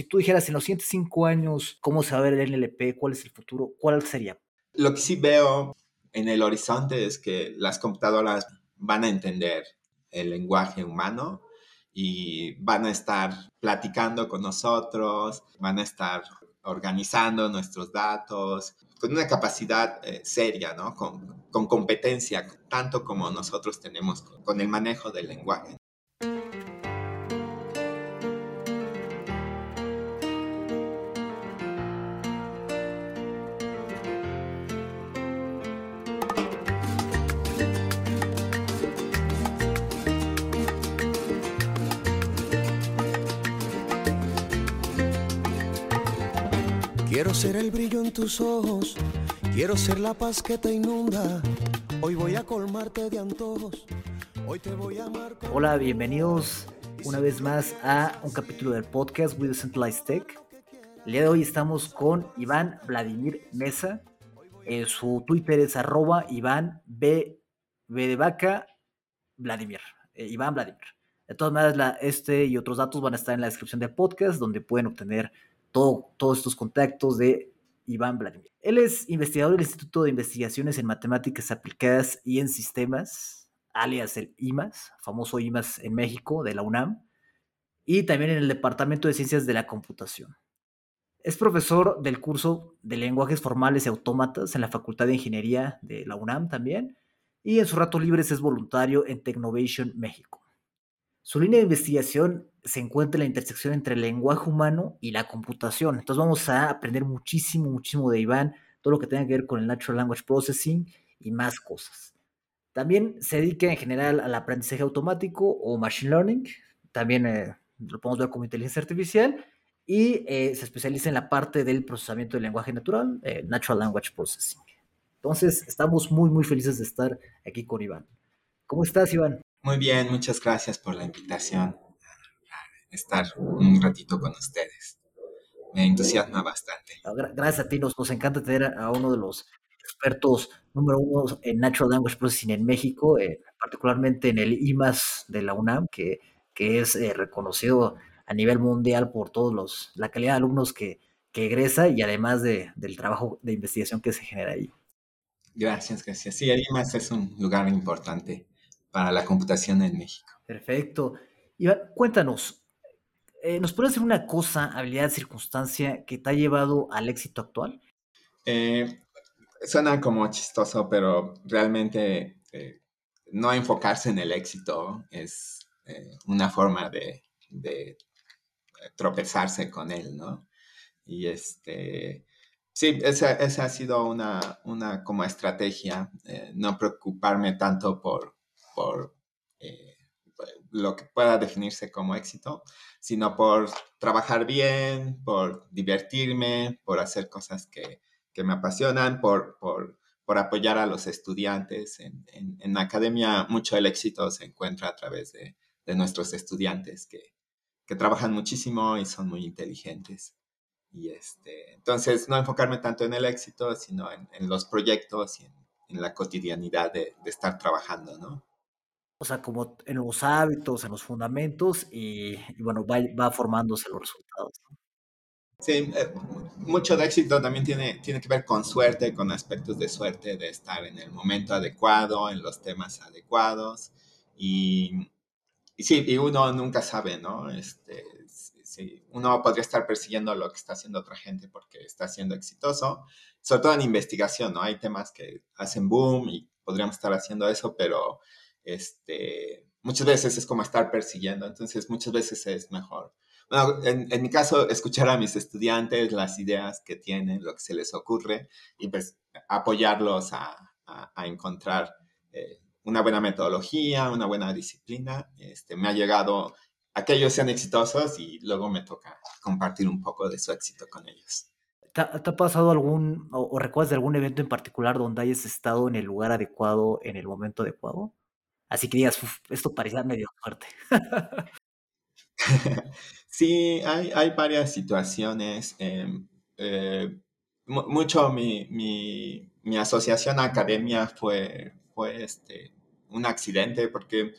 si tú dijeras en los siguientes cinco años cómo se va a ver el NLP, cuál es el futuro, ¿cuál sería? Lo que sí veo en el horizonte es que las computadoras van a entender el lenguaje humano y van a estar platicando con nosotros, van a estar organizando nuestros datos, con una capacidad eh, seria, ¿no? Con, con, competencia, tanto como nosotros tenemos con el manejo del lenguaje. Ser el brillo en tus ojos, quiero ser la paz que te inunda. Hoy voy a colmarte de antojos, hoy te voy a amar. Hola, bienvenidos una vez más a un capítulo del podcast With Centralized Tech. El día de hoy estamos con Iván Vladimir Mesa. Eh, su Twitter es arroba Iván B, de vaca Vladimir. Eh, Iván Vladimir. De todas maneras, este y otros datos van a estar en la descripción del podcast, donde pueden obtener todos estos contactos de Iván Vladimir. Él es investigador del Instituto de Investigaciones en Matemáticas Aplicadas y en Sistemas, alias el IMAS, famoso IMAS en México, de la UNAM, y también en el Departamento de Ciencias de la Computación. Es profesor del curso de lenguajes formales y autómatas en la Facultad de Ingeniería de la UNAM también, y en sus ratos libres es voluntario en Technovation México. Su línea de investigación se encuentra en la intersección entre el lenguaje humano y la computación. Entonces vamos a aprender muchísimo, muchísimo de Iván, todo lo que tenga que ver con el Natural Language Processing y más cosas. También se dedica en general al aprendizaje automático o Machine Learning, también eh, lo podemos ver como inteligencia artificial, y eh, se especializa en la parte del procesamiento del lenguaje natural, eh, Natural Language Processing. Entonces, estamos muy, muy felices de estar aquí con Iván. ¿Cómo estás, Iván? Muy bien, muchas gracias por la invitación estar un ratito con ustedes. Me entusiasma bastante. Gracias a ti, nos, nos encanta tener a uno de los expertos número uno en Natural Language Processing en México, eh, particularmente en el IMAS de la UNAM, que, que es eh, reconocido a nivel mundial por todos los, la calidad de alumnos que, que egresa y además de, del trabajo de investigación que se genera ahí. Gracias, gracias. Sí, el IMAS es un lugar importante para la computación en México. Perfecto. Iván, cuéntanos, eh, ¿nos puedes decir una cosa, habilidad, circunstancia que te ha llevado al éxito actual? Eh, suena como chistoso, pero realmente eh, no enfocarse en el éxito es una forma de, tropezarse con él, ¿no? Y este, sí, esa, esa ha sido una, una como estrategia, no preocuparme tanto por, por lo que pueda definirse como éxito, sino por trabajar bien, por divertirme, por hacer cosas que, me apasionan, por, por, apoyar a los estudiantes. En, la academia mucho el éxito se encuentra a través de, nuestros estudiantes que, trabajan muchísimo y son muy inteligentes. Y este, entonces, no enfocarme tanto en el éxito, sino en, los proyectos y en, la cotidianidad de, de estar trabajando, ¿no? O sea, como en los hábitos, en los fundamentos y, bueno, va, va, formándose los resultados. Sí, eh, mucho de éxito también tiene, tiene que ver con suerte, con aspectos de suerte, de estar en el momento adecuado, en los temas adecuados. Y, y sí, y uno nunca sabe, ¿no? Este, sí, uno podría estar persiguiendo lo que está haciendo otra gente porque está siendo exitoso, sobre todo en investigación, ¿no? Hay temas que hacen boom y podríamos estar haciendo eso, pero este, muchas veces es como estar persiguiendo, entonces muchas veces es mejor. Bueno, en, mi caso, escuchar a mis estudiantes las ideas que tienen, lo que se les ocurre y pues apoyarlos a, encontrar eh, una buena metodología, una buena disciplina. Este, me ha llegado a que ellos sean exitosos y luego me toca compartir un poco de su éxito con ellos. ¿Te ha, pasado algún, o, o, recuerdas de algún evento en particular donde hayas estado en el lugar adecuado, en el momento adecuado? Así que digas, esto parecía medio fuerte. sí, hay, hay, varias situaciones. Em, eh, mucho mi, mi, mi, asociación a academia fue, fue este, un accidente porque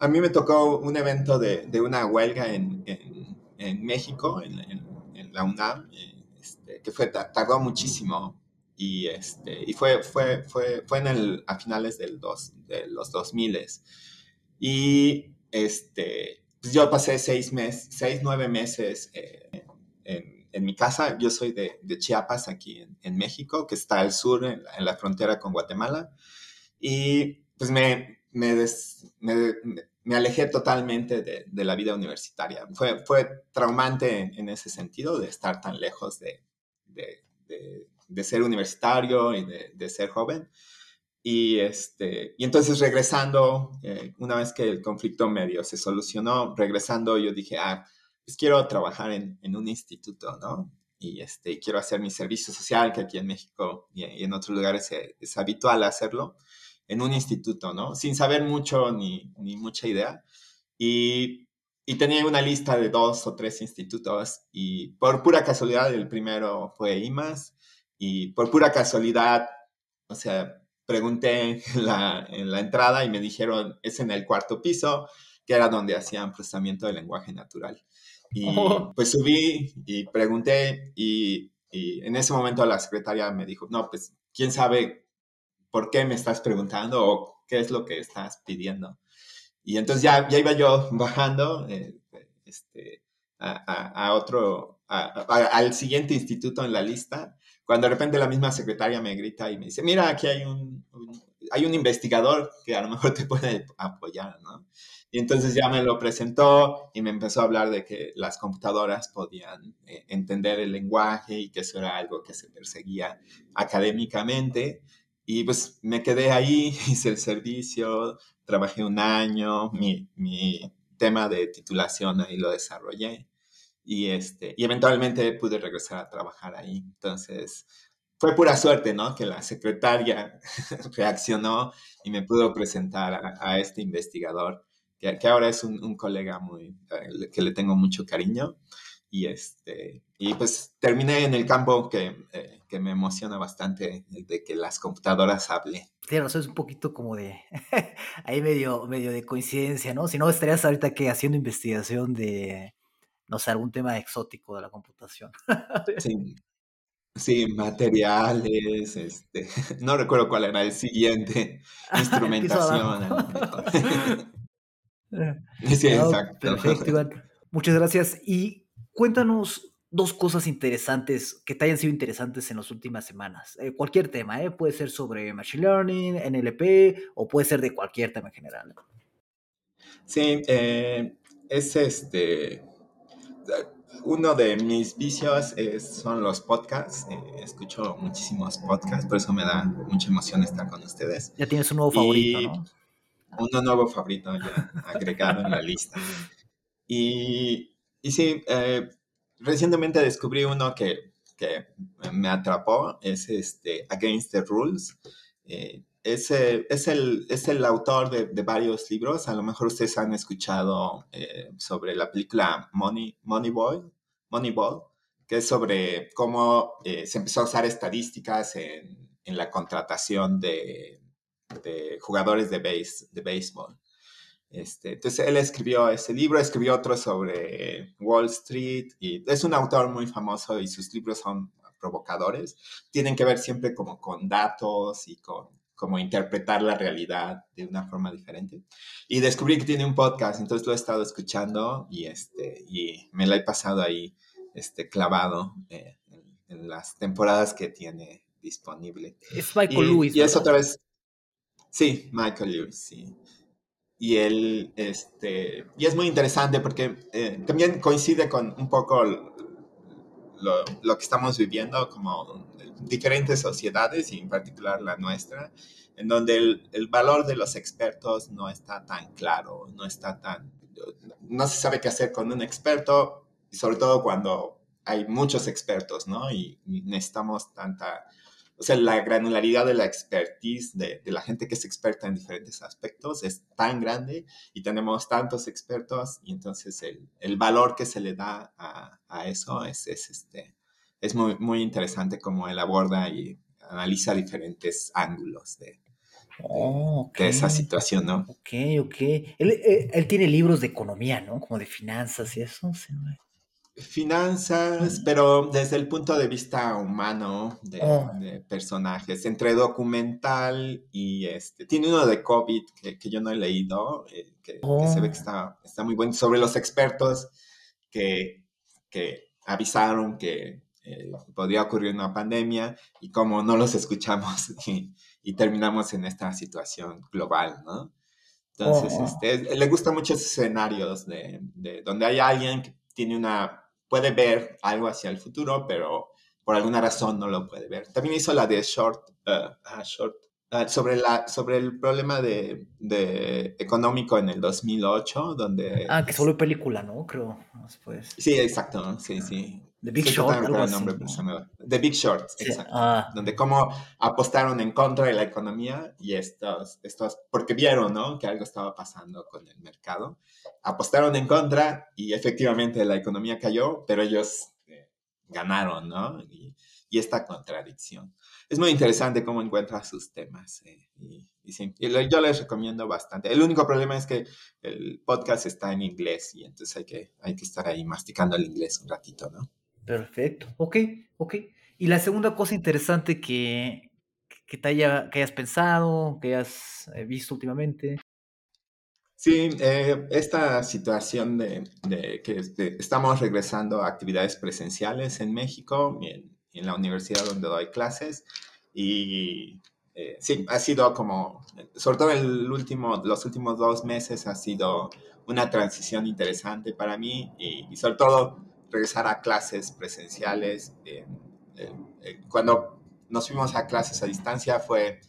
a mí me tocó un evento de, de una huelga en, en, en México, en, la UNAM, eh, este, que fue, tardó muchísimo y, este, y fue, fue, fue, fue en el, a finales del dos, de los 2000 y este, pues yo pasé seis meses, seis, nueve meses eh, en, en, mi casa. Yo soy de, de Chiapas, aquí en, en, México, que está al sur, en la, en la frontera con Guatemala. Y pues me, me, me, me alejé totalmente de, de, la vida universitaria. Fue, fue traumante en, ese sentido de estar tan lejos de, de, de ser universitario y de, ser joven. Y, este, y entonces regresando, eh, una vez que el conflicto medio se solucionó, regresando yo dije, ah, pues quiero trabajar en, en un instituto, ¿no? Y este, quiero hacer mi servicio social, que aquí en México y, y en otros lugares es, es, habitual hacerlo, en un instituto, ¿no? Sin saber mucho ni, ni mucha idea. Y, y tenía una lista de dos o tres institutos y por pura casualidad el primero fue IMAS y por pura casualidad, o sea, pregunté en la, en la, entrada y me dijeron, es en el cuarto piso, que era donde hacían procesamiento de lenguaje natural. Y oh. pues subí y pregunté y, y, en ese momento la secretaria me dijo, no, pues, ¿quién sabe por qué me estás preguntando o qué es lo que estás pidiendo? Y entonces ya, ya iba yo bajando eh, este, a, a, a, otro, al siguiente instituto en la lista cuando de repente la misma secretaria me grita y me dice, mira, aquí hay un, un, hay un investigador que a lo mejor te puede apoyar, ¿no? Y entonces ya me lo presentó y me empezó a hablar de que las computadoras podían eh, entender el lenguaje y que eso era algo que se perseguía académicamente. Y pues me quedé ahí, hice el servicio, trabajé un año, mi, mi tema de titulación ahí lo desarrollé y, este, y eventualmente pude regresar a trabajar ahí. Entonces, fue pura suerte, ¿no? Que la secretaria reaccionó y me pudo presentar a, a este investigador, que, que, ahora es un, un colega muy, eh, que le tengo mucho cariño. Y, este, y pues terminé en el campo que, eh, que me emociona bastante, de que las computadoras hablen. Tienes razón, es un poquito como de, ahí medio, medio de coincidencia, ¿no? Si no, estarías ahorita que haciendo investigación de, no sé, algún tema exótico de la computación. Sí, sí materiales, este, no recuerdo cuál era el siguiente, instrumentación. sí, exacto. Perfecto, Iván. Muchas gracias. Y cuéntanos dos cosas interesantes que te hayan sido interesantes en las últimas semanas. Eh, cualquier tema, ¿eh? puede ser sobre Machine Learning, NLP o puede ser de cualquier tema en general. Sí, eh, es este uno de mis vicios es, son los podcasts. Eh, escucho muchísimos podcasts, por eso me da mucha emoción estar con ustedes. Ya tienes un nuevo favorito, y ¿no? Uno nuevo favorito ya agregado en la lista. Y, y sí, eh, recientemente descubrí uno que, que, me atrapó, es este Against the Rules. Eh, es, el, es el autor de, de, varios libros. A lo mejor ustedes han escuchado eh, sobre la película Money, Moneyball, Moneyball, que es sobre cómo eh, se empezó a usar estadísticas en, en la contratación de, de, jugadores de, base, de béisbol. Este, entonces él escribió ese libro, escribió otro sobre Wall Street y es un autor muy famoso y sus libros son provocadores. Tienen que ver siempre como con datos y con como interpretar la realidad de una forma diferente. Y descubrí que tiene un podcast, entonces lo he estado escuchando y, este, y me la he pasado ahí este, clavado eh, en, en, las temporadas que tiene disponible. Es Michael y, Lewis. Y es otra vez, sí, Michael Lewis, sí. Y él, este, y es muy interesante porque eh, también coincide con un poco lo, lo, que estamos viviendo como diferentes sociedades y en particular la nuestra, en donde el, el, valor de los expertos no está tan claro, no está tan, no se sabe qué hacer con un experto, y sobre todo cuando hay muchos expertos, ¿no? Y, y necesitamos tanta, o sea, la granularidad de la expertise de, de, la gente que es experta en diferentes aspectos es tan grande y tenemos tantos expertos y entonces el, el valor que se le da a, a eso es, es, este, es muy, muy interesante cómo él aborda y analiza diferentes ángulos de, Oh, okay. de, esa situación, ¿no? Ok, ok. Él, él, él, tiene libros de economía, ¿no? Como de finanzas y eso. Finanzas, pero desde el punto de vista humano de, Oh. de personajes, entre documental y este. Tiene uno de COVID que, que yo no he leído, eh, que, que se ve que Oh. está, está muy bueno, sobre los expertos que, que avisaron que eh, podría ocurrir una pandemia y cómo no los escuchamos y, y terminamos en esta situación global, ¿no? Entonces, Oh. este, le gustan muchos escenarios de, de donde hay alguien que tiene una, puede ver algo hacia el futuro, pero por alguna razón no lo puede ver. También hizo la de Short, uh, Short ah, sobre, la, sobre el problema de, de económico en el 2008, donde... Ah, que volvió película, ¿no? Creo. Sí, exacto, sí, sí. The Big Short, algo así. ¿no? The Big Short, Sí, exacto Ah, donde cómo apostaron en contra de la economía y estos, estos, porque vieron, ¿no? Que algo estaba pasando con el mercado. Apostaron en contra y efectivamente la economía cayó, pero ellos eh, ganaron, ¿no? Y, y esta contradicción. Es muy interesante cómo encuentra sus temas. eh, y, y sí, y lo- yo les recomiendo bastante. El único problema es que el podcast está en inglés y entonces hay que, hay que estar ahí masticando el inglés un ratito, ¿no? Perfecto. Ok, ok. Y la segunda cosa interesante que, que te haya, que hayas pensado, que hayas eh, visto últimamente. Sí, eh, esta situación de, de que estamos regresando a actividades presenciales en México, en, en la universidad donde doy clases, y eh, sí, ha sido como, sobre todo el último, los últimos dos meses ha sido una transición interesante para mí, y, y sobre todo regresar a clases presenciales. eh, eh, cuando nos fuimos a clases a distancia fue,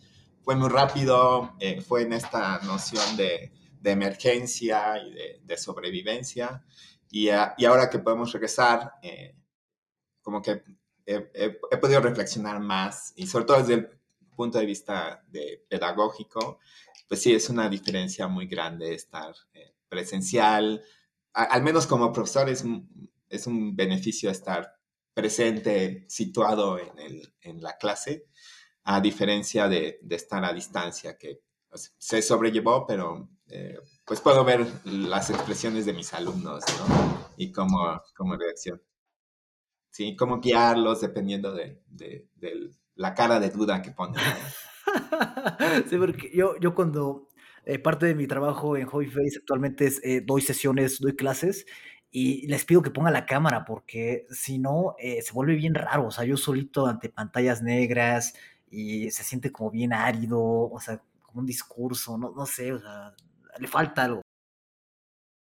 fue muy rápido, eh, fue en esta noción de de emergencia y de, de sobrevivencia. Y, uh, y, ahora que podemos regresar, eh, como que he, he, he, podido reflexionar más y sobre todo desde el punto de vista de pedagógico, pues sí, es una diferencia muy grande estar eh, presencial. A, al menos como profesor es, es, un beneficio estar presente, situado en, el, en la clase, a diferencia de, de estar a distancia, que pues, se sobrellevó, pero eh, pues puedo ver las expresiones de mis alumnos, ¿no? Y cómo, cómo reaccionan. Sí, cómo guiarlos dependiendo de, de, de, la cara de duda que ponen. sí, porque yo, yo cuando eh, parte de mi trabajo en Hobby Face actualmente es eh, doy sesiones, doy clases y les pido que pongan la cámara porque si no eh, se vuelve bien raro, o sea, yo solito ante pantallas negras y se siente como bien árido, o sea, como un discurso, no, no sé, o sea, le falta algo.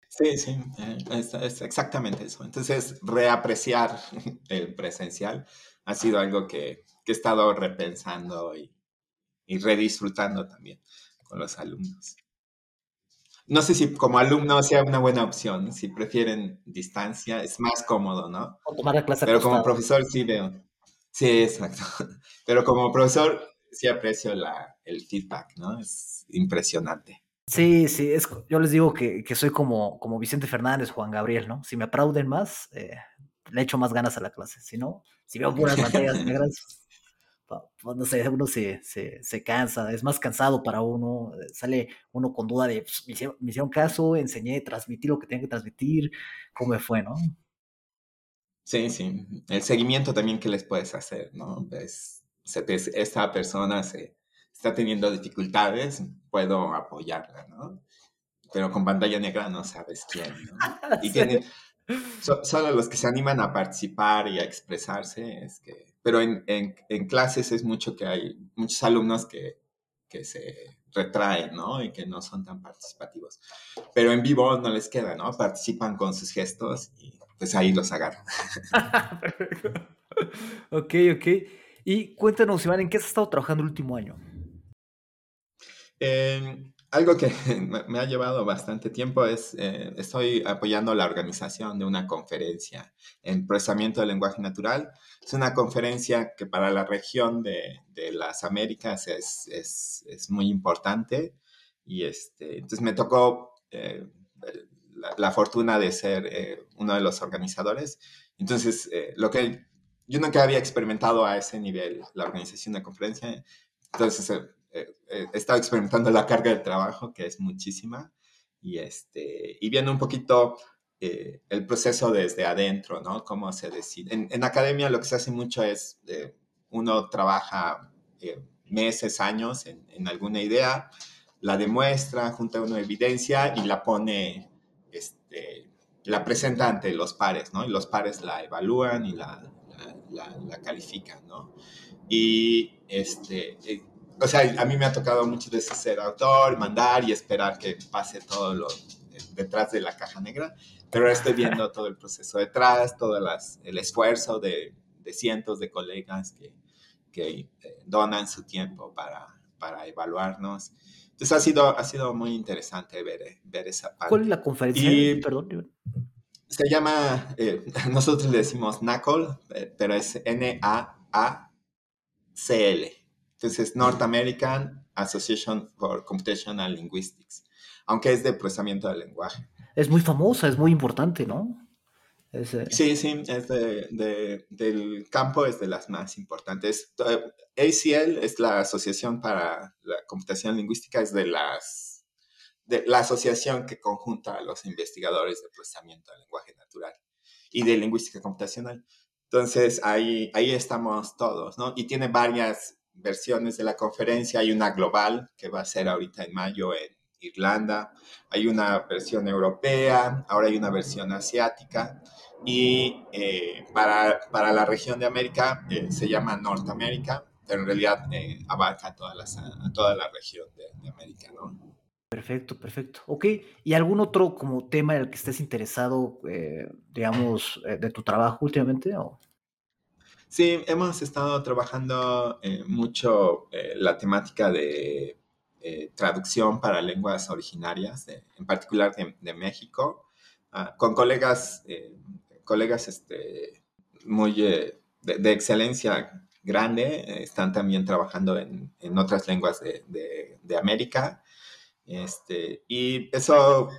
Sí, sí, eh, es, es, exactamente eso. Entonces, reapreciar el presencial ha sido algo que, que he estado repensando y, y, redisfrutando también con los alumnos. No sé si como alumno sea una buena opción, si prefieren distancia, es más cómodo, ¿no? O tomar la clase Pero como profesor sí veo. Sí, exacto. Pero como profesor sí aprecio la, el feedback, ¿no? Es impresionante. Sí, sí, es, yo les digo que, que, soy como, como Vicente Fernández, Juan Gabriel, ¿no? Si me aplauden más, eh, le echo más ganas a la clase. Si no, si veo puras pantallas negras, no sé, uno se, se, se, cansa, es más cansado para uno, eh, sale uno con duda de, pues, me, hicieron, me, hicieron, caso, enseñé, transmití lo que tenía que transmitir, ¿cómo me fue, no? Sí, sí, el seguimiento también que les puedes hacer, ¿no? Ves, esta persona se está teniendo dificultades, puedo apoyarla, ¿no? Pero con pantalla negra no sabes quién, ¿no? Y tienen, so, solo los que se animan a participar y a expresarse, es que, pero en, en, en clases es mucho que hay muchos alumnos que, que se retraen, ¿no? Y que no son tan participativos. Pero en vivo no les queda, ¿no? Participan con sus gestos y pues ahí los agarran. Perfecto. Ok, ok. Y cuéntanos, Iván, ¿en qué has estado trabajando el último año? Eh, algo que me ha llevado bastante tiempo es, eh, estoy apoyando la organización de una conferencia en procesamiento del lenguaje natural. Es una conferencia que para la región de, de las Américas es, es, es, muy importante y este, entonces me tocó eh, la, la, fortuna de ser eh, uno de los organizadores. Entonces, eh, lo que yo nunca había experimentado a ese nivel la organización de conferencia, entonces eh, he estado experimentando la carga de trabajo, que es muchísima, y, este, y viendo un poquito eh, el proceso desde adentro, ¿no? Cómo se decide. En, academia lo que se hace mucho es, eh, uno trabaja meses, años en, en, alguna idea, la demuestra, junta una evidencia y la pone, este, la presenta ante los pares, ¿no? Y los pares la evalúan y la, la, la califican, ¿no? Y, este, o sea, a mí me ha tocado muchas veces ser autor, mandar y esperar que pase todo lo detrás de la caja negra, pero estoy viendo todo el proceso detrás, todo las, el esfuerzo de, de, cientos de colegas que, que eh, donan su tiempo para, para evaluarnos. Entonces ha sido, ha sido muy interesante ver, ver esa parte. ¿Cuál es la conferencia? Y Perdón. Se llama, eh, nosotros le decimos NACOL, pero es N-A-A-C-L. Entonces, North American Association for Computational Linguistics, aunque es de procesamiento del lenguaje. Es muy famosa, es muy importante, ¿no? Sí, sí, es de, del campo, es de las más importantes. ACL es la Asociación para la Computación Lingüística, es de las de la asociación que conjunta a los investigadores de procesamiento del lenguaje natural y de lingüística computacional. Entonces, ahí, ahí estamos todos, ¿no? Y tiene varias versiones de la conferencia. Hay una global que va a ser ahorita en mayo en Irlanda. Hay una versión europea, ahora hay una versión asiática. Y eh, para, para, la región de América eh, se llama Norteamérica, pero en realidad eh, abarca toda, la, toda la región de, América, ¿no? Perfecto, perfecto. Ok, ¿y algún otro como tema en el que estés interesado, digamos, de tu trabajo últimamente? O? Sí, hemos estado trabajando eh, mucho eh, la temática de eh, traducción para lenguas originarias, en particular de, México, ah, con colegas, colegas este, muy de, excelencia grande, están también trabajando en, otras lenguas de, América. Este, y eso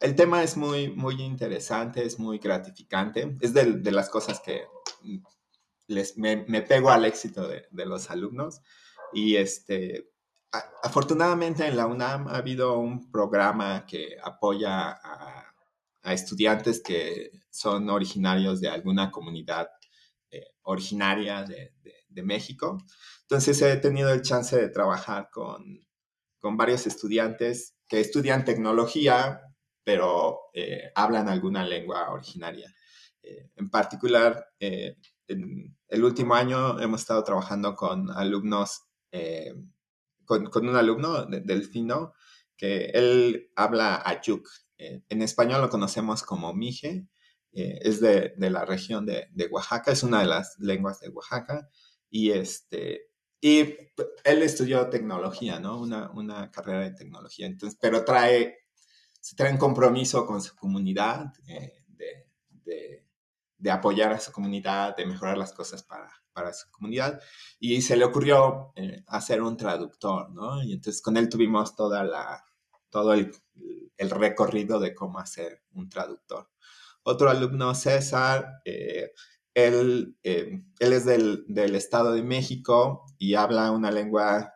el tema es muy, muy interesante, es muy gratificante. Es de, las cosas que me, pego al éxito de, los alumnos. Y este, afortunadamente en la UNAM ha habido un programa que apoya a, estudiantes que son originarios de alguna comunidad eh, originaria de, México. Entonces he tenido el chance de trabajar con, varios estudiantes que estudian tecnología, pero eh, hablan alguna lengua originaria. Eh, en particular, en el último año hemos estado trabajando con alumnos, eh, con, un alumno de, Delfino, que él habla Ayuk. Eh, en español lo conocemos como Mije, eh, es de, la región de, Oaxaca, es una de las lenguas de Oaxaca, y, este, y él estudió tecnología, ¿no? Una, carrera de tecnología, entonces, pero trae, trae un compromiso con su comunidad de de apoyar a su comunidad, de mejorar las cosas para, para su comunidad. Y se le ocurrió eh, hacer un traductor, ¿no? Y entonces con él tuvimos toda la, todo el, el recorrido de cómo hacer un traductor. Otro alumno, César, eh, él, eh, él es del, del, Estado de México y habla una lengua,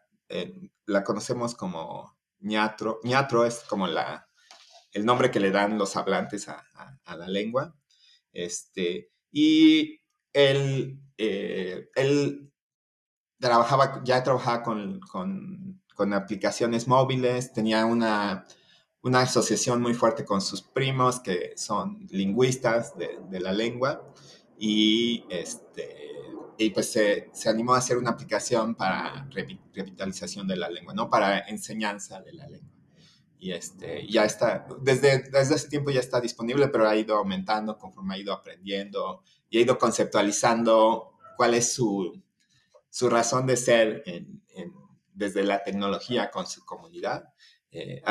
la conocemos como ñatro. ñatro es como la, el nombre que le dan los hablantes a, a la lengua. Este, y él, eh, él trabajaba, ya trabajaba con, con, con aplicaciones móviles, tenía una, una, asociación muy fuerte con sus primos que son lingüistas de, de la lengua y, este, y pues se, se, animó a hacer una aplicación para revitalización de la lengua, no para enseñanza de la lengua y este, ya está, desde, desde ese tiempo ya está disponible, pero ha ido aumentando conforme ha ido aprendiendo y ha ido conceptualizando cuál es su, su razón de ser desde la tecnología con su comunidad. Eh,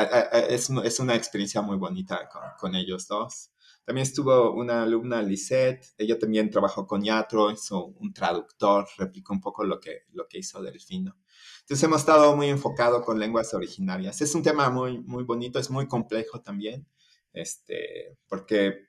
es, es, una experiencia muy bonita con, con, ellos dos. También estuvo una alumna, Lisette, ella también trabajó con Yatro, hizo un traductor, replicó un poco lo que, lo que hizo Delfino. Entonces hemos estado muy enfocado con lenguas originarias. Es un tema muy, muy bonito, es muy complejo también, este, porque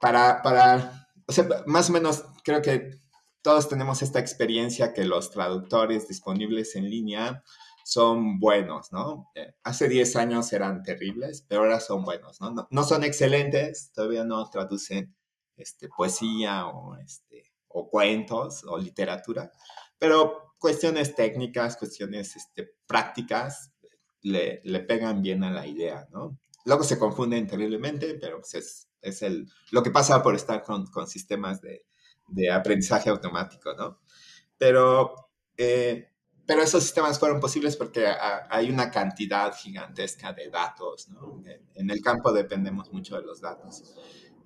para, para, o sea, más o menos creo que todos tenemos esta experiencia que los traductores disponibles en línea son buenos, ¿no? Eh, hace 10 años eran terribles, pero ahora son buenos, ¿no? No, son excelentes, todavía no traducen este, poesía o, este, o cuentos o literatura, pero cuestiones técnicas, cuestiones este, prácticas le, le, pegan bien a la idea, ¿no? Luego se confunden terriblemente, pero pues es, es el, lo que pasa por estar con, con sistemas de, de, aprendizaje automático, ¿no? Pero eh, pero esos sistemas fueron posibles porque hay una cantidad gigantesca de datos. ¿no? En el campo dependemos mucho de los datos.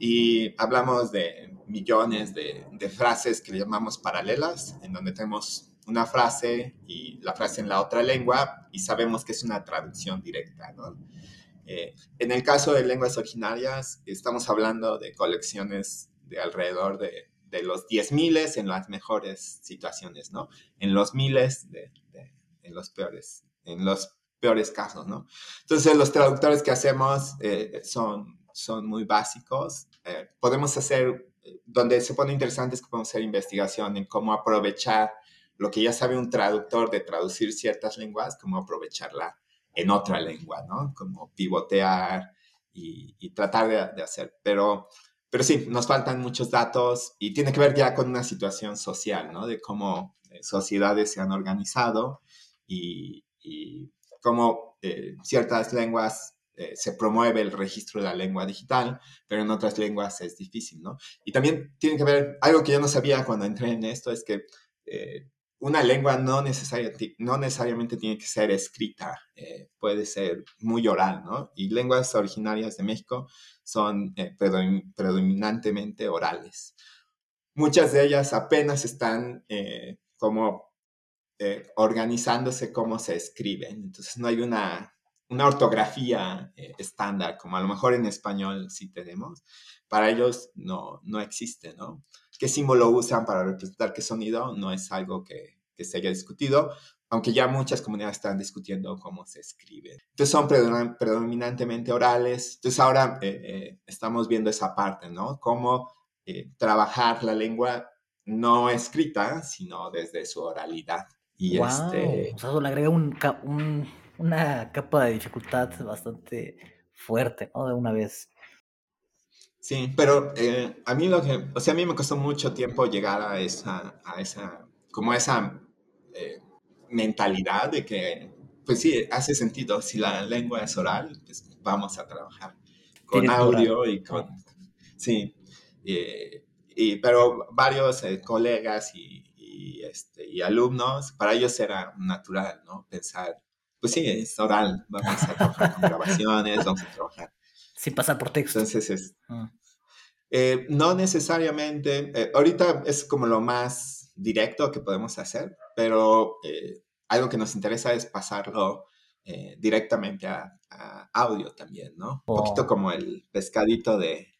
Y hablamos de millones de, de, frases que llamamos paralelas, en donde tenemos una frase y la frase en la otra lengua y sabemos que es una traducción directa. ¿no? Eh, en el caso de lenguas originarias, estamos hablando de colecciones de alrededor de de los 10 miles en las mejores situaciones, ¿no? En los miles, de, en los peores, en los peores casos, ¿no? Entonces, los traductores que hacemos eh, son, son muy básicos. Eh, podemos hacer, donde se pone interesante es que podemos hacer investigación en cómo aprovechar lo que ya sabe un traductor de traducir ciertas lenguas, cómo aprovecharla en otra lengua, ¿no? Como pivotear y, tratar de, de hacer. Pero pero sí, nos faltan muchos datos y tiene que ver ya con una situación social, ¿no? De cómo eh, sociedades se han organizado y, y cómo eh, ciertas lenguas eh, se promueve el registro de la lengua digital, pero en otras lenguas es difícil, ¿no? Y también tiene que ver, algo que yo no sabía cuando entré en esto, es que una lengua no, necesariamente tiene que ser escrita, puede ser muy oral, ¿no? Y lenguas originarias de México son eh, predominantemente orales. Muchas de ellas apenas están eh, como eh, organizándose cómo se escriben, entonces no hay una, una ortografía estándar, como a lo mejor en español sí tenemos. Para ellos no, no existe, ¿no? ¿Qué símbolo usan para representar qué sonido? No es algo que, que se haya discutido, aunque ya muchas comunidades están discutiendo cómo se escribe. Entonces son predominantemente orales. Entonces ahora eh, eh, estamos viendo esa parte, ¿no? Cómo eh, trabajar la lengua no escrita, sino desde su oralidad. Y este... O sea, eso le agrega una capa de dificultad bastante fuerte, ¿no? De una vez. Sí, pero a mí lo que, o sea, a mí me costó mucho tiempo llegar a esa, a esa, como a esa mentalidad de que, pues sí, hace sentido. Si la lengua es oral, pues vamos a trabajar con audio y con... Sí, y, pero varios eh, colegas y, este, y alumnos, para ellos era natural, ¿no? Pensar, pues sí, es oral, vamos a trabajar con grabaciones, vamos a trabajar. Sin pasar por texto. Entonces es... Ah. Eh, no necesariamente, eh, ahorita es como lo más directo que podemos hacer, pero eh, algo que nos interesa es pasarlo directamente a, audio también, ¿no? Un poquito oh. como el pescadito de,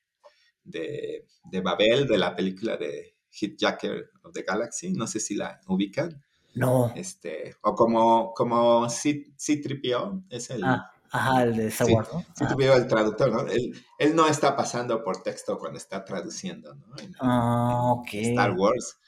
de, Babel, de la película de Hitjacker of the Galaxy, no sé si la ubican. No. Este, o como, como C-3PO, es el... Ah Ajá, el de Star Wars, sí, ¿no? el traductor, ¿no? Él, él, no está pasando por texto cuando está traduciendo, ¿no? ah, ok. Star Wars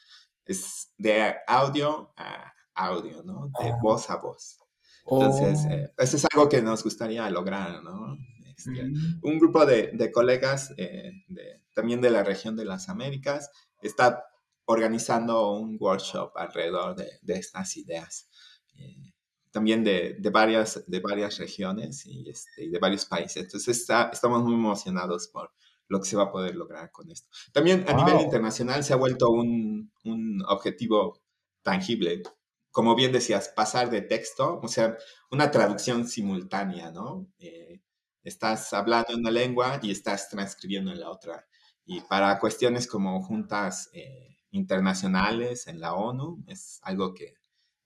es de audio a audio, ¿no? De oh. voz a voz. Entonces, oh. eh, eso es algo que nos gustaría lograr, ¿no? Este, mm. Un grupo de, de colegas eh, de, también de la región de las Américas está organizando un workshop alrededor de, de estas ideas. Eh, también de, de, varias, de varias regiones y, este, y de varios países. Entonces está, estamos muy emocionados por lo que se va a poder lograr con esto. También a nivel internacional se ha vuelto un, un, objetivo tangible. Como bien decías, pasar de texto, o sea, una traducción simultánea, ¿no? Eh, estás hablando en una lengua y estás transcribiendo en la otra. Y para cuestiones como juntas eh, internacionales en la ONU, es algo que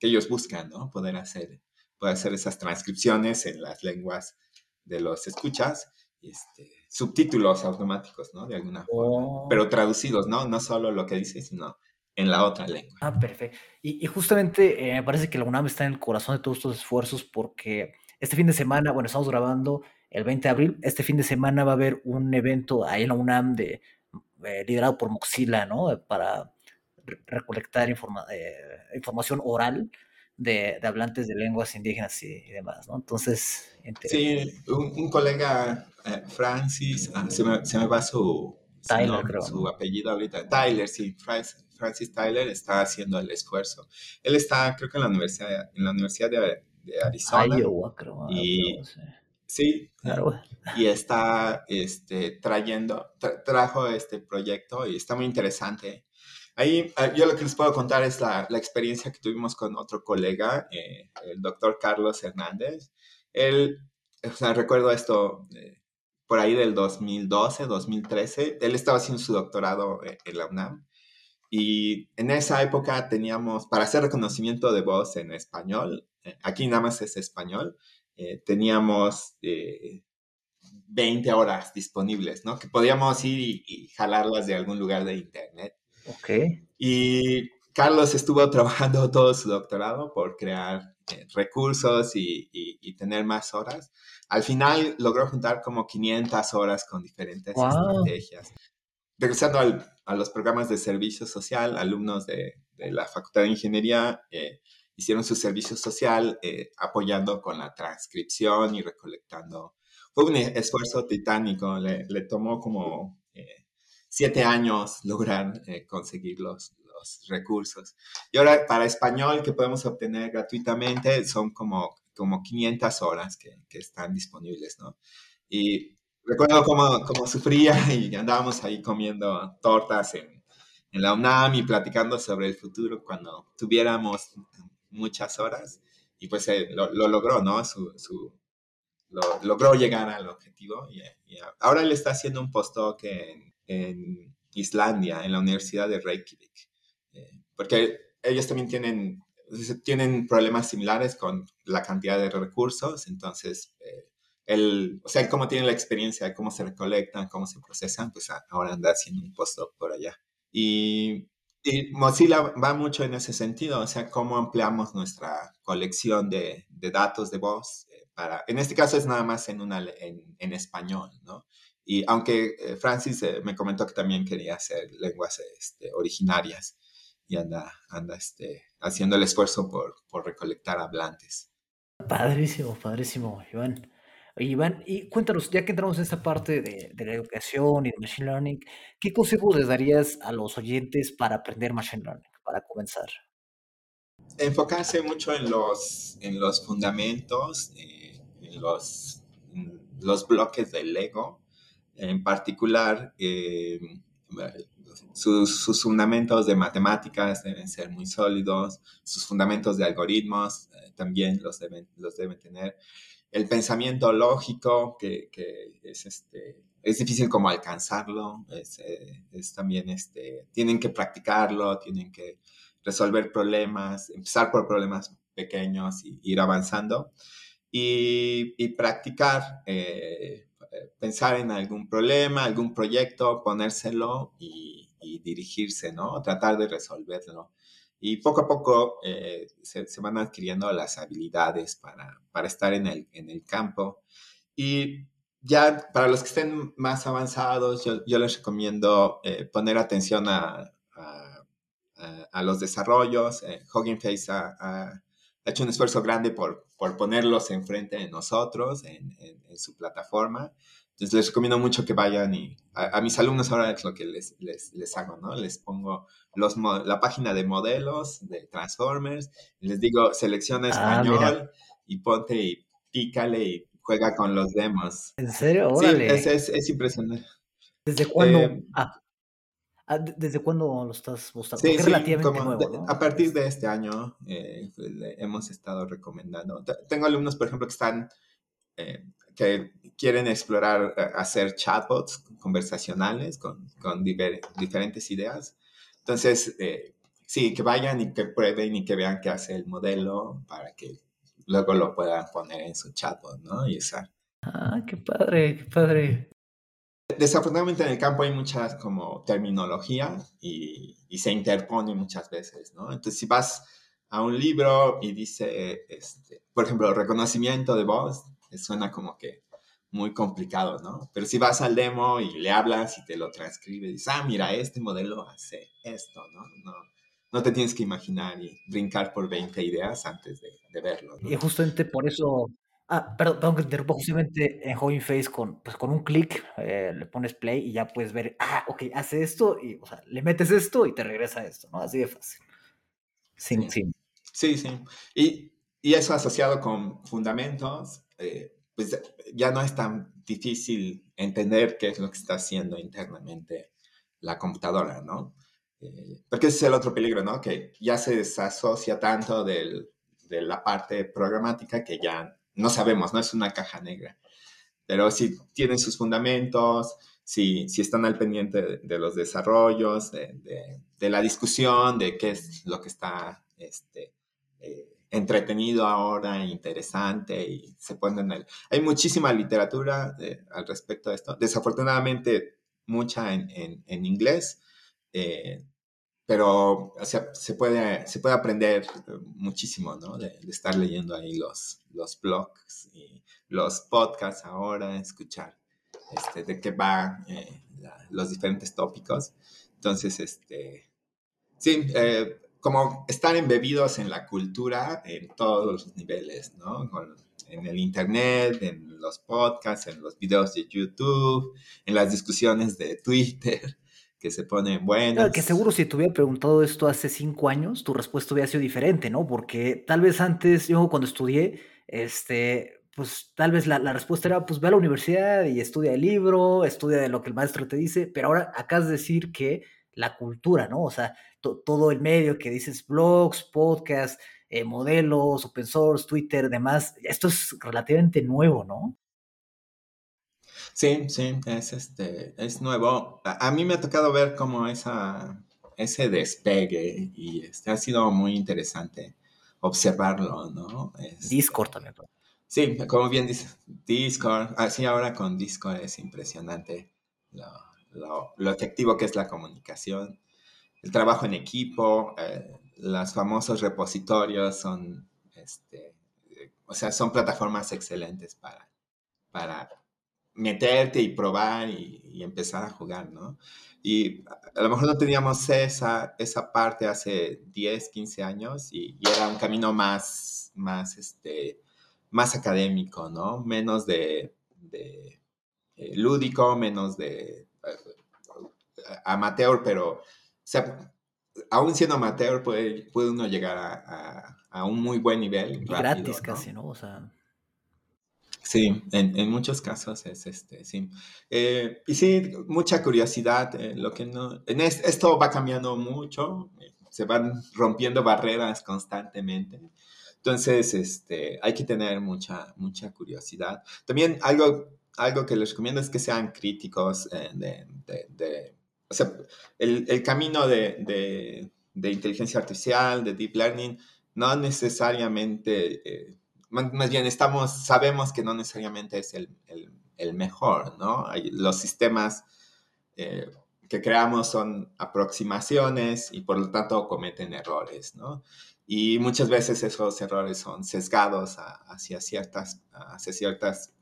ellos buscan, ¿no? Poder hacer, poder hacer esas transcripciones en las lenguas de los escuchas, este, subtítulos automáticos, ¿no? De alguna forma, oh. pero traducidos, ¿no? No solo lo que dice, sino en la otra lengua. Ah, perfecto. Y, justamente eh, me parece que la UNAM está en el corazón de todos estos esfuerzos porque este fin de semana, bueno, estamos grabando el 20 de abril, este fin de semana va a haber un evento ahí en la UNAM de, eh, liderado por Moxila, ¿no? Para recolectar eh, información oral de, hablantes de lenguas indígenas y, demás, ¿no? Entonces... Sí, un, colega, eh, Francis, ah, se, me, se, me, va su, Tyler, creo. su apellido ahorita, Tyler, sí, Francis Tyler está haciendo el esfuerzo. Él está, creo que en la Universidad, en la universidad de, Arizona. Iowa, creo. Y, sí, claro. y está este, trayendo, trajo este proyecto y está muy interesante. Ahí ah, yo lo que les puedo contar es la, la experiencia que tuvimos con otro colega, eh, el doctor Carlos Hernández. Él, o sea, recuerdo esto eh, por ahí del 2012, 2013, él estaba haciendo su doctorado eh, en la UNAM y en esa época teníamos, para hacer reconocimiento de voz en español, aquí nada más es español, teníamos 20 horas disponibles, ¿no? Que podíamos ir y, y jalarlas de algún lugar de internet. Ok. Y Carlos estuvo trabajando todo su doctorado por crear eh, recursos y, tener más horas. Al final logró juntar como 500 horas con diferentes estrategias. Regresando a los programas de servicio social, alumnos de, la Facultad de Ingeniería eh, hicieron su servicio social eh, apoyando con la transcripción y recolectando. Fue un esfuerzo titánico, le, le tomó como siete años lograr eh, conseguir los, los, recursos. Y ahora para español que podemos obtener gratuitamente son como, como 500 horas que, que están disponibles, ¿no? Y recuerdo cómo, cómo, sufría y andábamos ahí comiendo tortas en, en, la UNAM y platicando sobre el futuro cuando tuviéramos muchas horas. Y pues eh, lo, lo, logró, ¿no? Su, su lo, logró llegar al objetivo. Y, y, ahora él está haciendo un postdoc en en Islandia, en la Universidad de Reykjavik, eh, porque ellos también tienen, tienen problemas similares con la cantidad de recursos, entonces, eh, él, o sea, cómo tiene la experiencia cómo se recolectan, cómo se procesan, pues ahora anda haciendo un postdoc por allá. Y, Mozilla va mucho en ese sentido, o sea, cómo ampliamos nuestra colección de, de datos de voz. Eh, para, en este caso es nada más en, una, en, en español, ¿no? Y aunque eh, Francis eh, me comentó que también quería hacer lenguas este, originarias y anda, anda este, haciendo el esfuerzo por, por recolectar hablantes. Padrísimo, padrísimo, Iván. Iván, y cuéntanos, ya que entramos en esta parte de, de, la educación y de Machine Learning, ¿qué consejos les darías a los oyentes para aprender Machine Learning, para comenzar? Enfocarse mucho en los, en los fundamentos, eh, en los, los bloques del Lego, en particular, eh, sus, fundamentos de matemáticas deben ser muy sólidos, sus fundamentos de algoritmos eh, también los deben, los deben tener. El pensamiento lógico, que, es, este, es difícil como alcanzarlo, es, eh, también, este, tienen que practicarlo, tienen que resolver problemas, empezar por problemas pequeños y ir avanzando. Y, y practicar pensar en algún problema, algún proyecto, ponérselo y, dirigirse, ¿no? Tratar de resolverlo. Y poco a poco eh, se, van adquiriendo las habilidades para, estar en el, campo. Y ya para los que estén más avanzados, yo, les recomiendo eh, poner atención a, los desarrollos. Eh, Hugging Face ha, ha, hecho un esfuerzo grande por, por ponerlos enfrente de nosotros en, en su plataforma. Entonces les recomiendo mucho que vayan y a, mis alumnos ahora es lo que les, les, les hago, ¿no? Les pongo los, la página de modelos de Transformers, y les digo, selecciona ah, español y ponte y pícale y juega con los demos. ¿En serio? Órale. Sí, es, es, impresionante. ¿Desde cuándo? Eh, ah, ¿Desde cuándo lo estás buscando? Sí, sí, relativamente nuevo, A partir de este año eh, pues, hemos estado recomendando. Tengo alumnos, por ejemplo, que están eh, que quieren explorar, eh, hacer chatbots conversacionales con, con diferentes ideas. Entonces, eh, sí, que vayan y que prueben y que vean qué hace el modelo para que luego lo puedan poner en su chatbot, ¿no? Y usar. Ah, qué padre, qué padre. Desafortunadamente en el campo hay muchas como terminología y, y, se interpone muchas veces, ¿no? Entonces, si vas a un libro y dice, este, por ejemplo, reconocimiento de voz, suena como que muy complicado, ¿no? Pero si vas al demo y le hablas y te lo transcribe, dices, ah, mira, este modelo hace esto, ¿no? No, no te tienes que imaginar y brincar por 20 ideas antes de, de verlo. Y justamente por eso, ah, perdón, perdón que te interrumpa, justamente en Hugging Face con, pues con un clic eh, le pones play y ya puedes ver, ah, ok, hace esto y, o sea, le metes esto y te regresa esto, ¿no? Así de fácil. Sin, sí. sí, sí. Y, y, eso asociado con fundamentos, eh, pues ya no es tan difícil entender qué es lo que está haciendo internamente la computadora, ¿no? Eh, porque ese es el otro peligro, ¿no? Que ya se desasocia tanto del, de la parte programática que ya no sabemos, no es una caja negra. Pero si tienen sus fundamentos, si, si están al pendiente de, los desarrollos, de, la discusión, de qué es lo que está este, eh, entretenido ahora, interesante, y se ponen en el... Hay muchísima literatura eh, al respecto de esto. Desafortunadamente, mucha en, en, en inglés. Eh, pero se, puede, se puede aprender muchísimo, ¿no? De, estar leyendo ahí los, los blogs y los podcasts ahora, escuchar este, de qué van eh, los diferentes tópicos. Entonces, este, sí, eh, como estar embebidos en la cultura en todos los niveles, ¿no? en el internet, en los podcasts, en los videos de YouTube, en las discusiones de Twitter que se pone bueno. Que seguro si te hubiera preguntado esto hace cinco años, tu respuesta hubiera sido diferente, ¿no? Porque tal vez antes, yo cuando estudié, este, pues tal vez la, la, respuesta era, pues ve a la universidad y estudia el libro, estudia de lo que el maestro te dice, pero ahora acabas de decir que la cultura, ¿no? O sea, todo el medio que dices, blogs, podcasts, eh, modelos, open source, Twitter, demás, esto es relativamente nuevo, ¿no? Sí, sí, es, este, es nuevo. A, mí me ha tocado ver como esa, ese despegue y este, ha sido muy interesante observarlo, ¿no? Discord también. Sí, como bien dice, Discord, así ahora con Discord es impresionante lo, lo, efectivo que es la comunicación, el trabajo en equipo, eh, los famosos repositorios son, este, o sea, son plataformas excelentes para, para meterte y probar y, empezar a jugar, ¿no? Y a lo mejor no teníamos esa, esa parte hace 10, 15 años y, era un camino más, más, este, más académico, ¿no? Menos de, de eh, lúdico, menos de uh, amateur, pero, o sea, aún siendo amateur puede, puede uno llegar a, a, un muy buen nivel. gratis casi, ¿no? O sea... Sí, en, en, muchos casos es este, sí. Eh, y sí, mucha curiosidad, eh, lo que no, en esto va cambiando mucho, se van rompiendo barreras constantemente. Entonces, este, hay que tener mucha, mucha curiosidad. También algo, algo que les recomiendo es que sean críticos eh, de, de, de, o sea, el, el camino de, de, de, inteligencia artificial, de deep learning, no necesariamente más bien estamos, sabemos que no necesariamente es el, el, mejor, ¿no? Los sistemas eh, que creamos son aproximaciones y por lo tanto cometen errores, ¿no? Y muchas veces esos errores son sesgados hacia ciertas, hacia ciertas,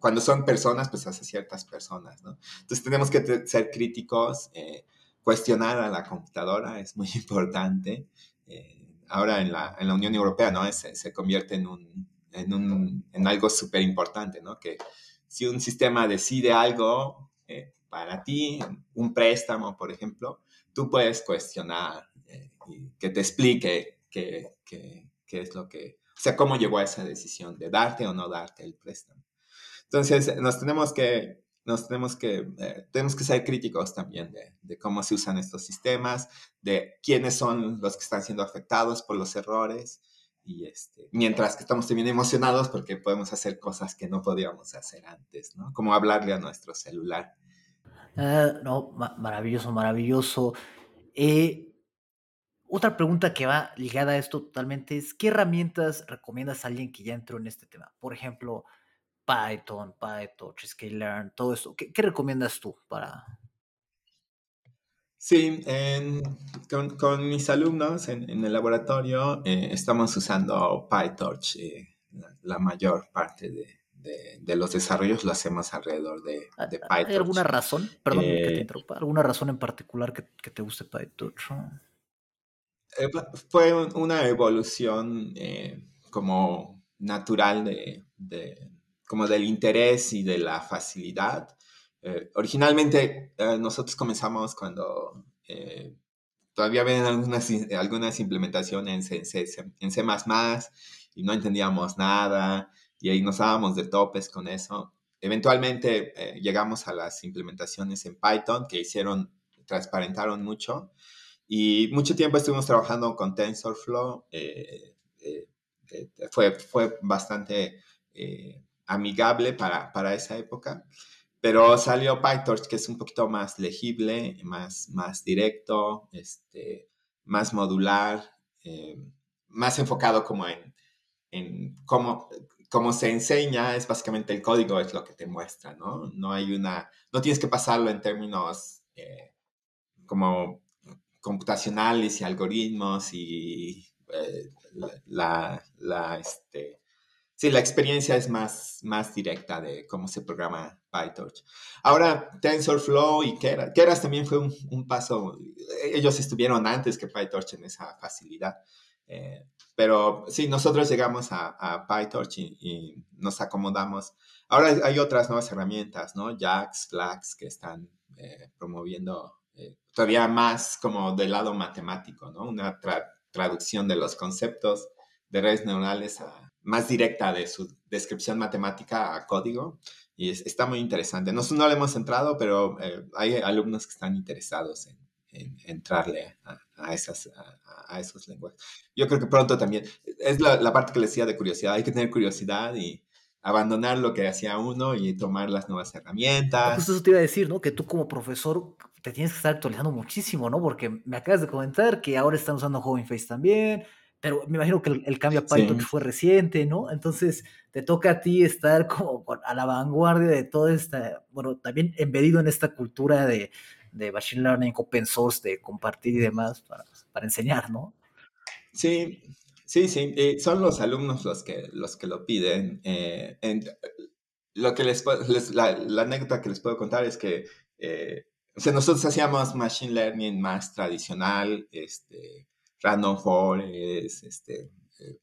cuando son personas, pues hacia ciertas personas, ¿no? Entonces tenemos que ser críticos, eh, cuestionar a la computadora es muy importante. Eh, ahora en la, en la, Unión Europea, ¿no? Se, se convierte en un, en, un, en algo súper importante, ¿no? Que si un sistema decide algo eh, para ti, un préstamo, por ejemplo, tú puedes cuestionar eh, y que te explique qué, es lo que, o sea, cómo llegó a esa decisión de darte o no darte el préstamo. Entonces, nos tenemos que, nos tenemos que, eh, tenemos que ser críticos también de, de, cómo se usan estos sistemas, de quiénes son los que están siendo afectados por los errores y este, mientras que estamos también emocionados porque podemos hacer cosas que no podíamos hacer antes, ¿no? Como hablarle a nuestro celular. Uh, no, ma maravilloso, maravilloso. Eh, otra pregunta que va ligada a esto totalmente es, ¿qué herramientas recomiendas a alguien que ya entró en este tema? Por ejemplo, Python, PyTorch, Scikit-learn, todo esto. ¿Qué, ¿Qué, recomiendas tú para, Sí, con, con, mis alumnos en, en el laboratorio eh, estamos usando PyTorch. Eh, la, mayor parte de, de, de, los desarrollos lo hacemos alrededor de, de PyTorch. ¿Hay alguna razón? Perdón eh, que te interrumpa. ¿Alguna razón en particular que, que te guste PyTorch? Eh, fue una evolución eh, como natural de, como del interés y de la facilidad. Eh, originalmente nosotros comenzamos cuando todavía había algunas, implementaciones en C, en C++ y no entendíamos nada y ahí nos dábamos de topes con eso. Eventualmente llegamos a las implementaciones en Python que hicieron, transparentaron mucho y mucho tiempo estuvimos trabajando con TensorFlow. Eh, eh, eh, fue, fue bastante amigable para, para, esa época. Pero salió PyTorch, que es un poquito más legible, más, más directo, este, más modular, más enfocado como en, en cómo, cómo se enseña, es básicamente el código es lo que te muestra, ¿no? No hay una, no tienes que pasarlo en términos como computacionales y algoritmos y eh, la, la, este, sí, la experiencia es más, más directa de cómo se programa PyTorch. Ahora, TensorFlow y Keras, también fue un, paso, ellos estuvieron antes que PyTorch en esa facilidad. Eh, pero sí, nosotros llegamos a, PyTorch y, nos acomodamos. Ahora hay otras nuevas herramientas, ¿no? JAX, Flax, que están eh, promoviendo eh, todavía más como del lado matemático, ¿no? Una traducción de los conceptos de redes neuronales a, más directa de su descripción matemática a código. Y está muy interesante. Nosotros no le hemos entrado, pero eh, hay alumnos que están interesados en, entrarle a, esas, a, esos lenguajes. Yo creo que pronto también, es la, la, parte que les decía de curiosidad, hay que tener curiosidad y abandonar lo que hacía uno y tomar las nuevas herramientas. Justo eso te iba a decir, ¿no? Que tú como profesor te tienes que estar actualizando muchísimo, ¿no? Porque me acabas de comentar que ahora están usando Face también, pero me imagino que el, cambio a Python fue reciente, ¿no? Entonces te toca a ti estar como a la vanguardia de toda esta, bueno, también embedido en esta cultura de, de Machine Learning, Open Source, de compartir y demás para, para enseñar, ¿no? Sí, sí, sí, eh, son los alumnos los que, los que lo piden. Eh, lo que les, la, la, anécdota que les puedo contar es que eh, o sea, nosotros hacíamos machine learning más tradicional, este, random forest, este, eh,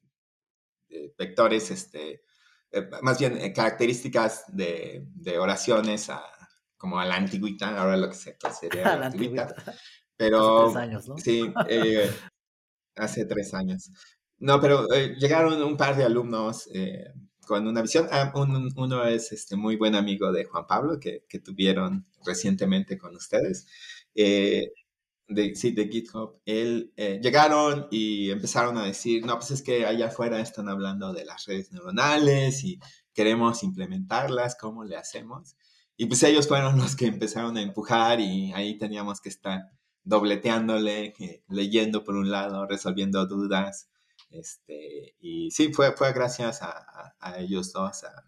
eh, vectores, este, eh, más bien características de, de, oraciones a, como a la antigüita, ahora lo que se considera la antigüita. Pero, hace tres años, ¿no? Sí, hace tres años. No, pero llegaron un par de alumnos con una visión. Ah, uno es este, muy buen amigo de Juan Pablo, que, que tuvieron recientemente con ustedes. Eh, de, sí, de GitHub, él, eh, llegaron y empezaron a decir, no, pues es que allá afuera están hablando de las redes neuronales y queremos implementarlas, ¿cómo le hacemos? Y pues ellos fueron los que empezaron a empujar y ahí teníamos que estar dobleteándole, eh, leyendo por un lado, resolviendo dudas, este, y sí, fue, fue gracias a, a, ellos dos, a,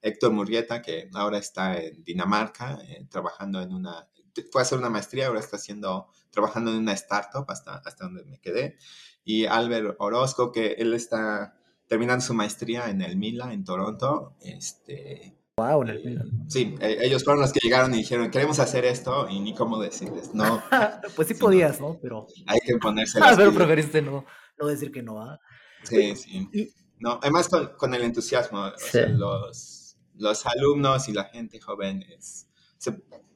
Héctor Murrieta, que ahora está en Dinamarca, eh, trabajando en una, fue a hacer una maestría, ahora está haciendo, trabajando en una startup hasta, hasta donde me quedé, y Albert Orozco, que él está terminando su maestría en el Mila, en Toronto, este... Wow, en el Mila. Sí, e, ellos fueron los que llegaron y dijeron, queremos hacer esto, y ni cómo decirles, no. pues sí podías, ¿no? Pero... Hay que ponerse Ah, pero preferiste no no decir que no. ¿ah? Sí, sí. no, además con, el entusiasmo, los, los alumnos y la gente joven es,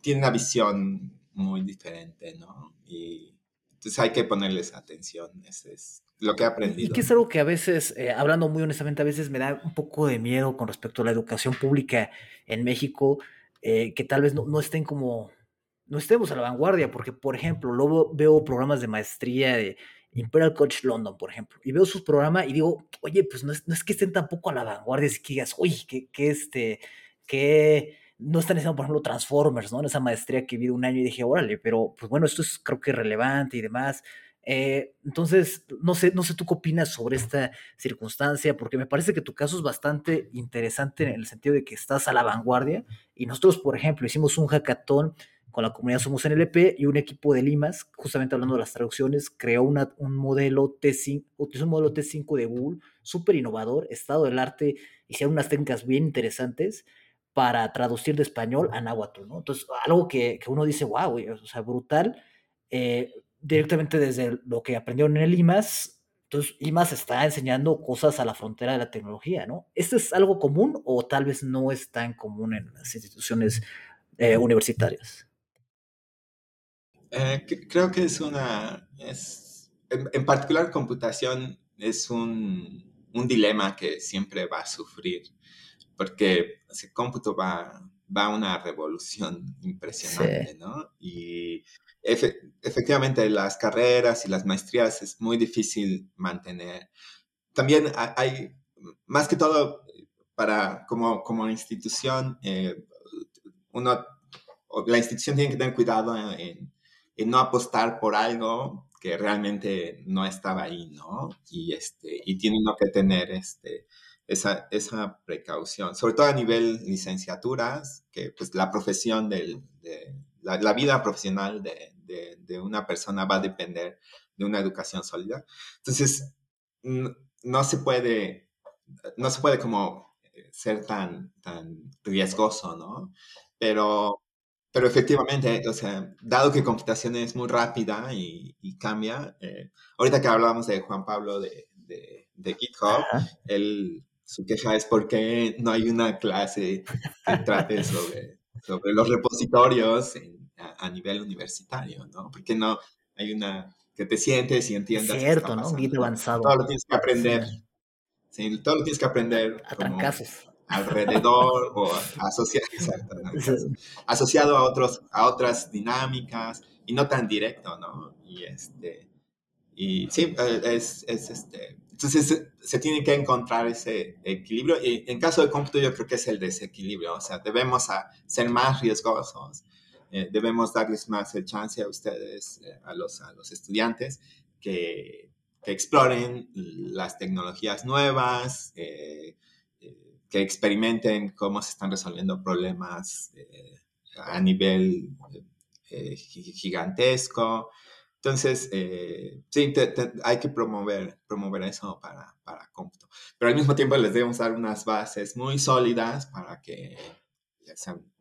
tienen una visión muy diferente, ¿no? Y entonces hay que ponerles atención, ese es lo que he aprendido. Y que es algo que a veces, eh, hablando muy honestamente, a veces me da un poco de miedo con respecto a la educación pública en México, eh, que tal vez no, no, estén como, no estemos a la vanguardia, porque por ejemplo, luego veo programas de maestría de Imperial Coach London, por ejemplo, y veo sus programas y digo, oye, pues no es, que estén tampoco a la vanguardia, si que digas, oye, que, que este, que no están haciendo, por ejemplo, Transformers, ¿no? En esa maestría que vi un año y dije, órale, pero pues bueno, esto es creo que relevante y demás. Eh, entonces, no sé, no sé tú qué opinas sobre esta circunstancia, porque me parece que tu caso es bastante interesante en el sentido de que estás a la vanguardia y nosotros, por ejemplo, hicimos un hackathon con la comunidad Somos NLP y un equipo de Limas, justamente hablando de las traducciones, creó una, un modelo T5, un modelo T5 de Google, súper innovador, estado del arte, hicieron unas técnicas bien interesantes para traducir de español a náhuatl, ¿no? Entonces, algo que, que uno dice, wow, o sea, brutal. Eh, directamente desde lo que aprendieron en el IMAS. Entonces, IMAS está enseñando cosas a la frontera de la tecnología, ¿no? ¿Esto es algo común o tal vez no es tan común en las instituciones eh, universitarias? Eh, creo que es una, es, en, particular computación es un, un, dilema que siempre va a sufrir, porque ese cómputo va, va a una revolución impresionante, ¿no? Y efectivamente las carreras y las maestrías es muy difícil mantener. También hay, más que todo, para como, como institución, eh, uno, la institución tiene que tener cuidado en, en, no apostar por algo que realmente no estaba ahí, ¿no? Y, este, y tiene uno que tener este, esa, esa precaución, sobre todo a nivel licenciaturas, que pues la profesión del, de, la, la, vida profesional de, de, de, una persona va a depender de una educación sólida. Entonces, no, se puede, no se puede como ser tan, tan riesgoso, ¿no? Pero, pero efectivamente, o sea, dado que computación es muy rápida y, y cambia, eh, ahorita que hablábamos de Juan Pablo de, de, de GitHub, él su queja es porque no hay una clase que trate sobre, sobre los repositorios a, nivel universitario, ¿no? Porque no hay una que te sientes y entiendas. Cierto, ¿no? Un avanzado. Todo lo tienes que aprender. Sí. todo lo tienes que aprender. A como alrededor o asociado, asociado a, otros, a otras dinámicas y no tan directo, ¿no? Y, este, y sí, eh, es, es este, entonces se tiene que encontrar ese equilibrio y en caso de cómputo yo creo que es el desequilibrio, o sea, debemos ser más riesgosos, eh, debemos darles más el chance a ustedes, eh, a, los, estudiantes, que, que exploren las tecnologías nuevas, eh, que experimenten cómo se están resolviendo problemas a nivel gigantesco, entonces, eh, sí, hay que promover, promover eso para, para cómputo. Pero al mismo tiempo les debemos dar unas bases muy sólidas para que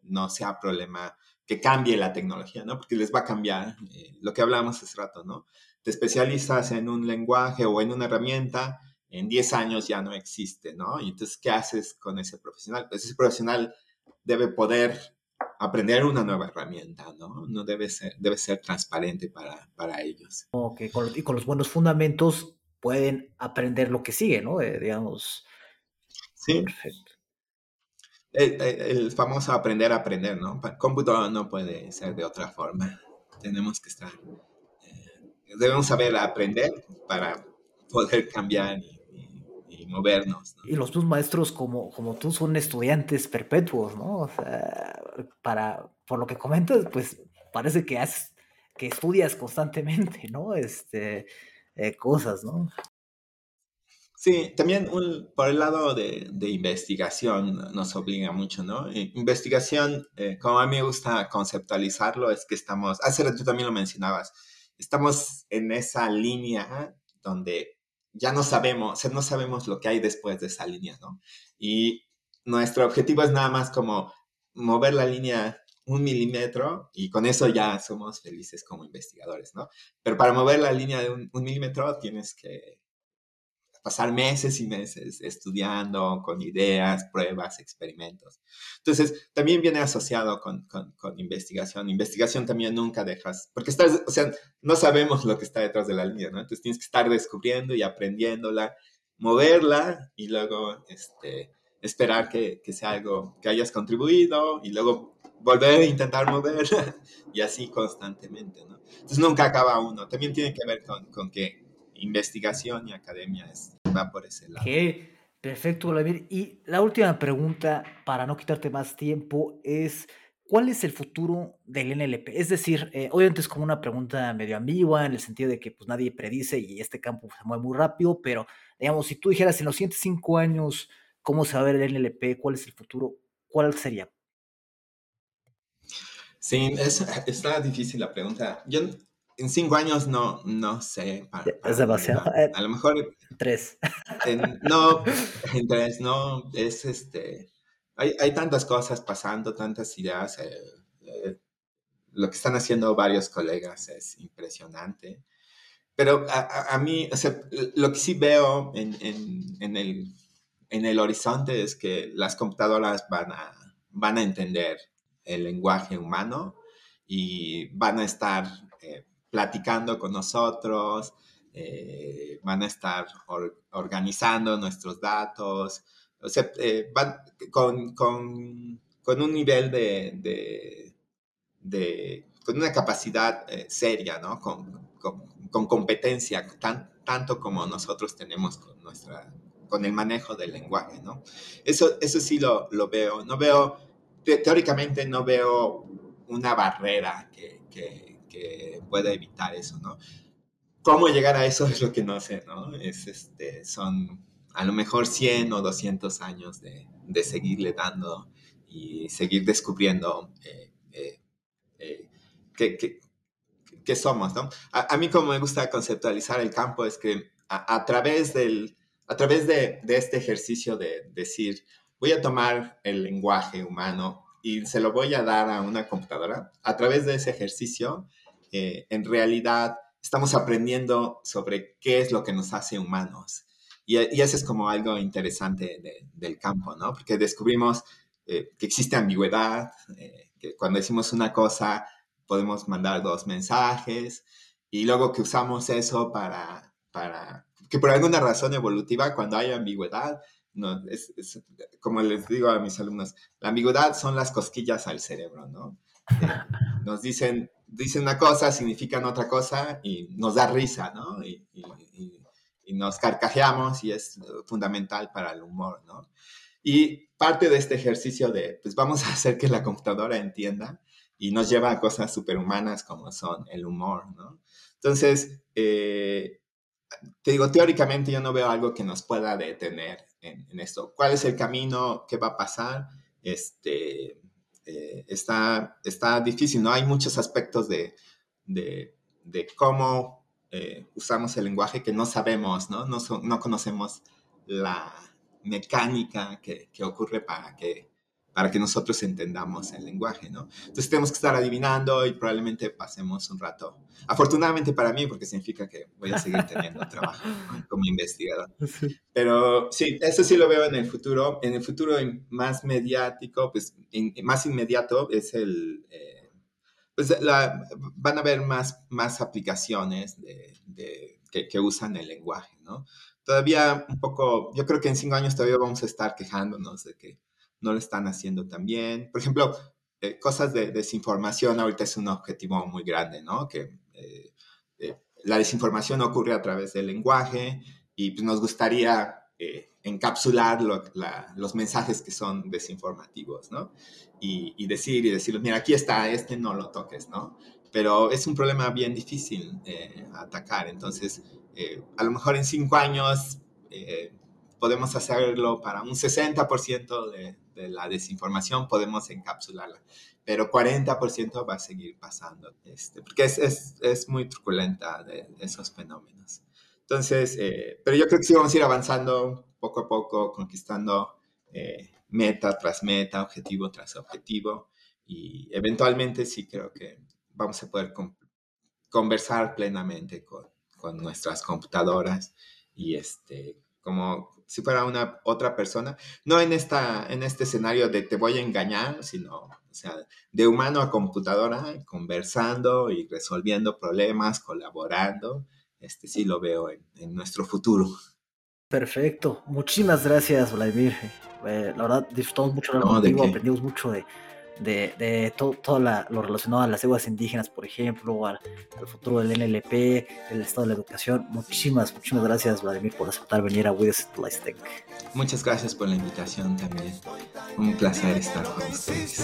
no sea problema que cambie la tecnología, ¿no? Porque les va a cambiar eh, lo que hablamos hace rato, ¿no? Te especializas en un lenguaje o en una herramienta, en 10 años ya no existe, ¿no? Y entonces, ¿qué haces con ese profesional? Pues ese profesional debe poder aprender una nueva herramienta, ¿no? No debe ser, debe ser transparente para, para ellos. Ok, y con los buenos fundamentos pueden aprender lo que sigue, ¿no? Eh, digamos. Sí. Perfecto. El, famoso aprender a aprender, ¿no? Cómputo no puede ser de otra forma. Tenemos que estar, eh, debemos saber aprender para poder cambiar y movernos. Y los tus maestros como, como tú son estudiantes perpetuos, ¿no? O sea, para, por lo que comentas, pues parece que, has, que estudias constantemente, ¿no? Este, eh, cosas, ¿no? Sí, también por el lado de, de, investigación nos obliga mucho, ¿no? Investigación, eh, como a mí me gusta conceptualizarlo, es que estamos, hace rato tú también lo mencionabas, estamos en esa línea donde ya no sabemos, no sabemos lo que hay después de esa línea, ¿no? Y nuestro objetivo es nada más como mover la línea un milímetro y con eso ya somos felices como investigadores, ¿no? Pero para mover la línea de un milímetro tienes que pasar meses y meses estudiando con ideas, pruebas, experimentos. Entonces, también viene asociado con, con, investigación. Investigación también nunca dejas, porque estás, o sea, no sabemos lo que está detrás de la línea, ¿no? Entonces tienes que estar descubriendo y aprendiéndola, moverla y luego este, esperar que, que sea algo que hayas contribuido y luego volver a intentar moverla y así constantemente. Entonces nunca acaba uno. También tiene que ver con, con que investigación y academia es, va por ese lado. Okay. Perfecto, Vladimir. Y la última pregunta, para no quitarte más tiempo, es ¿cuál es el futuro del NLP? Es decir, eh, obviamente es como una pregunta medio ambigua en el sentido de que pues nadie predice y este campo se mueve muy rápido, pero digamos, si tú dijeras en los siguientes cinco años cómo se va a ver el NLP, cuál es el futuro, ¿cuál sería? Sí, es, está difícil la pregunta. Yo en cinco años no, no sé. es demasiado. Eh, a lo mejor. Tres. no, en tres, no. Es este. Hay, hay, tantas cosas pasando, tantas ideas. Eh, eh, lo que están haciendo varios colegas es impresionante. Pero a, mí, o sea, lo que sí veo en, en, el, en el horizonte es que las computadoras van a, van a entender el lenguaje humano y van a estar eh, platicando con nosotros, eh, van a estar organizando nuestros datos, o sea, eh, con, con, con, un nivel de, de, con una capacidad seria, ¿no? Con, con, competencia, tan, tanto como nosotros tenemos con, nuestra, con el manejo del lenguaje, ¿no? Eso, eso sí lo, lo veo. No veo, teóricamente no veo una barrera que, que, pueda evitar eso, ¿no? ¿Cómo llegar a eso es lo que no sé, ¿no? Es, este, son a lo mejor 100 o 200 años de, de seguirle dando y seguir descubriendo eh, eh, eh, que, que somos, ¿no? A, mí como me gusta conceptualizar el campo es que a, través, del, a través de, de, este ejercicio de decir, voy a tomar el lenguaje humano y se lo voy a dar a una computadora, a través de ese ejercicio, eh, en realidad estamos aprendiendo sobre qué es lo que nos hace humanos. Y, y eso es como algo interesante del campo, ¿no? Porque descubrimos eh, que existe ambigüedad, eh, que cuando decimos una cosa podemos mandar dos mensajes y luego que usamos eso para, para que por alguna razón evolutiva, cuando hay ambigüedad, no, es, como les digo a mis alumnos, la ambigüedad son las cosquillas al cerebro, ¿no? Eh, nos dicen, dicen una cosa, significan otra cosa y nos da risa, ¿no? Y, y, y, nos carcajeamos y es fundamental para el humor, ¿no? Y parte de este ejercicio de, pues vamos a hacer que la computadora entienda, y nos lleva a cosas superhumanas como son el humor, ¿no? Entonces, eh, te digo, teóricamente yo no veo algo que nos pueda detener en, esto. ¿Cuál es el camino? ¿Qué va a pasar? Este, eh, está, está difícil, ¿no? Hay muchos aspectos de, de, cómo eh, usamos el lenguaje que no sabemos, ¿no? No, no conocemos la mecánica que, que ocurre para que para que nosotros entendamos el lenguaje, ¿no? Entonces tenemos que estar adivinando y probablemente pasemos un rato. Afortunadamente para mí, porque significa que voy a seguir teniendo trabajo como investigador. Pero sí, eso sí lo veo en el futuro. En el futuro más mediático, pues más inmediato es el... Eh, pues van a haber más, más aplicaciones de, que, que usan el lenguaje, ¿no? Todavía un poco, yo creo que en cinco años todavía vamos a estar quejándonos de que no lo están haciendo tan bien. Por ejemplo, eh, cosas de desinformación ahorita es un objetivo muy grande, ¿no? Que eh, eh, la desinformación ocurre a través del lenguaje y pues, nos gustaría encapsular los mensajes que son desinformativos, ¿no? Y, y, decir y decir, mira, aquí está, este no lo toques, ¿no? Pero es un problema bien difícil atacar, entonces a lo mejor en cinco años podemos hacerlo para un 60% de, de la desinformación podemos encapsularla, pero 40% va a seguir pasando, este, porque es, es, es, muy truculenta de esos fenómenos. Entonces, eh, pero yo creo que sí vamos a ir avanzando poco a poco, conquistando eh, meta tras meta, objetivo tras objetivo, y eventualmente sí creo que vamos a poder conversar plenamente con, con nuestras computadoras y este, como si fuera una otra persona, no en, esta, en este escenario de te voy a engañar, sino, o sea, de humano a computadora, conversando y resolviendo problemas, colaborando, este sí lo veo en, nuestro futuro. Perfecto, muchísimas gracias Vladimir. Eh, la verdad disfrutamos mucho hablar contigo, aprendimos mucho de, de, de todo, todo lo relacionado a las aguas indígenas, por ejemplo, al, futuro del NLP, el estado de la educación. Muchísimas, muchísimas gracias, Vladimir, por aceptar venir a With Tech. Muchas gracias por la invitación también. Un placer estar con ustedes.